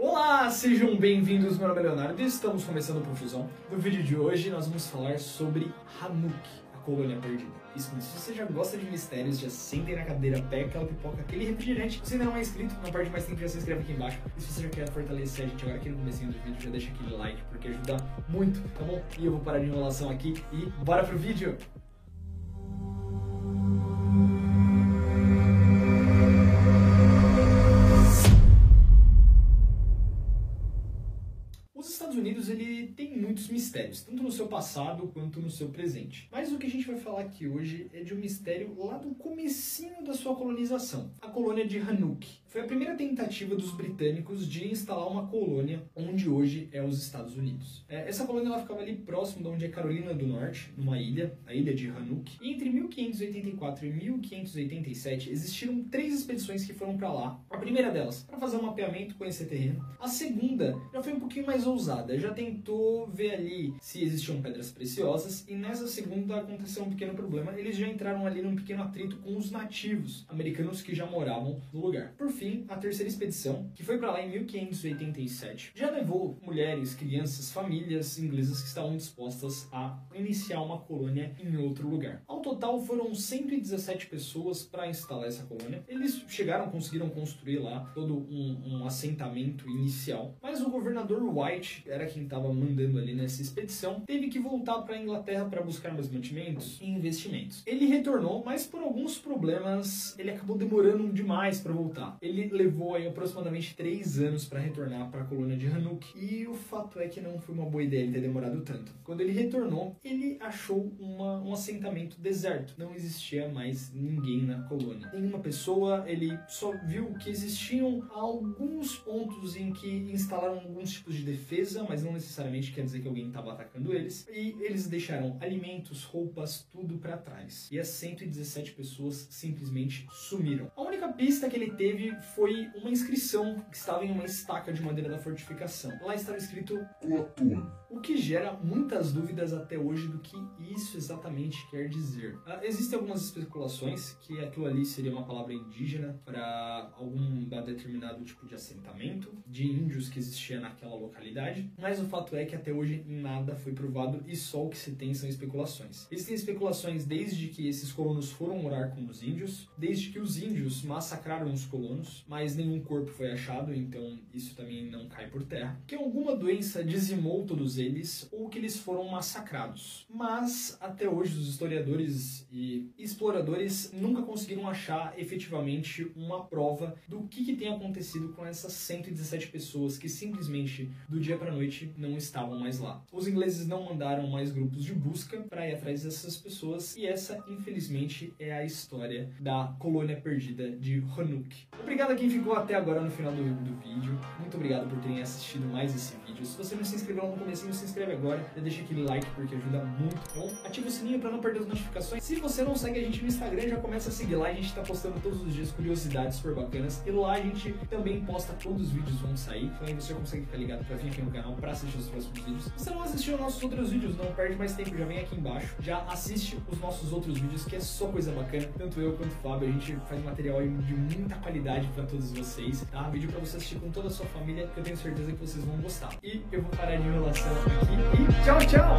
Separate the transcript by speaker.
Speaker 1: Olá, sejam bem-vindos, meu nome é Leonardo e estamos começando o Profusão. No vídeo de hoje nós vamos falar sobre Hanuk, a colônia perdida. Isso mesmo, se você já gosta de mistérios, já sentem na cadeira, pega aquela pipoca, aquele refrigerante. Se não é inscrito, não perde mais tempo, já se inscreve aqui embaixo. E se você já quer fortalecer a gente agora aqui no começo do vídeo, já deixa aquele like, porque ajuda muito, tá bom? E eu vou parar de enrolação aqui e bora pro vídeo! Os Estados Unidos ele tem muitos mistérios, tanto no seu passado quanto no seu presente. Mas o que a gente vai falar aqui hoje é de um mistério lá do comecinho da sua colonização, a colônia de Hanuk. Foi a primeira tentativa dos britânicos de instalar uma colônia onde hoje é os Estados Unidos. É, essa colônia ela ficava ali próximo de onde é Carolina do Norte, numa ilha, a ilha de Hanuk. E entre 1584 e 1587 existiram três expedições que foram para lá. A primeira delas para fazer um mapeamento, conhecer terreno. A segunda já foi um pouquinho mais ousada, já tentou ver ali se existiam pedras preciosas e nessa segunda aconteceu um pequeno problema. Eles já entraram ali num pequeno atrito com os nativos americanos que já moravam no lugar. Por fim, a terceira expedição, que foi para lá em 1587, já levou mulheres, crianças, famílias inglesas que estavam dispostas a iniciar uma colônia em outro lugar. Ao total foram 117 pessoas para instalar essa colônia. Eles chegaram, conseguiram construir lá todo um, um assentamento inicial, mas o governador White era quem estava mandando ali nessa expedição, teve que voltar para a Inglaterra para buscar mais mantimentos e investimentos. Ele retornou, mas por alguns problemas ele acabou demorando demais para voltar. Ele levou aí aproximadamente três anos para retornar para a colônia de Hanuk e o fato é que não foi uma boa ideia ele ter demorado tanto. Quando ele retornou, ele achou uma, um assentamento deserto. Não existia mais ninguém na colônia. Nenhuma pessoa, ele só viu que existiam alguns pontos em que instalaram alguns tipos de defesa, mas não necessariamente quer dizer que alguém estava atacando eles. E eles deixaram alimentos, roupas, tudo para trás. E as 117 pessoas simplesmente sumiram. A única pista que ele teve foi uma inscrição que estava em uma estaca de madeira da fortificação. Lá estava escrito
Speaker 2: Platônico.
Speaker 1: o que gera muitas dúvidas até hoje do que isso exatamente quer dizer. Ah, existem algumas especulações que aquilo ali seria uma palavra indígena para algum determinado tipo de assentamento de índios que existia naquela localidade, mas o fato é que até hoje nada foi provado e só o que se tem são especulações. Existem especulações desde que esses colonos foram morar com os índios, desde que os índios massacraram os colonos, mas nenhum corpo foi achado, então isso também não cai por terra. Que alguma doença dizimou todos eles ou que eles foram massacrados. Mas até hoje os historiadores e exploradores nunca conseguiram achar efetivamente uma prova do que, que tem acontecido com essas 117 pessoas que simplesmente do dia para noite não estavam mais lá. Os ingleses não mandaram mais grupos de busca para ir atrás dessas pessoas e essa, infelizmente, é a história da colônia perdida de Hanuk. A quem ficou até agora no final do, do vídeo. Muito obrigado por terem assistido mais esse vídeo. Se você não se inscreveu no comecinho, se inscreve agora. Já deixa aquele like porque ajuda muito, bom? Ativa o sininho para não perder as notificações. Se você não segue a gente no Instagram, já começa a seguir lá. A gente tá postando todos os dias curiosidades super bacanas. E lá a gente também posta quando os vídeos vão sair. Então aí você consegue ficar ligado para vir aqui no canal para assistir os próximos vídeos. Se você não assistiu nossos outros vídeos, não perde mais tempo, já vem aqui embaixo. Já assiste os nossos outros vídeos, que é só coisa bacana. Tanto eu quanto o Fábio, a gente faz material de muita qualidade para todos vocês, tá? Vídeo para você assistir com toda a sua família, que eu tenho certeza que vocês vão gostar. E eu vou parar de enrolação aqui e tchau, tchau!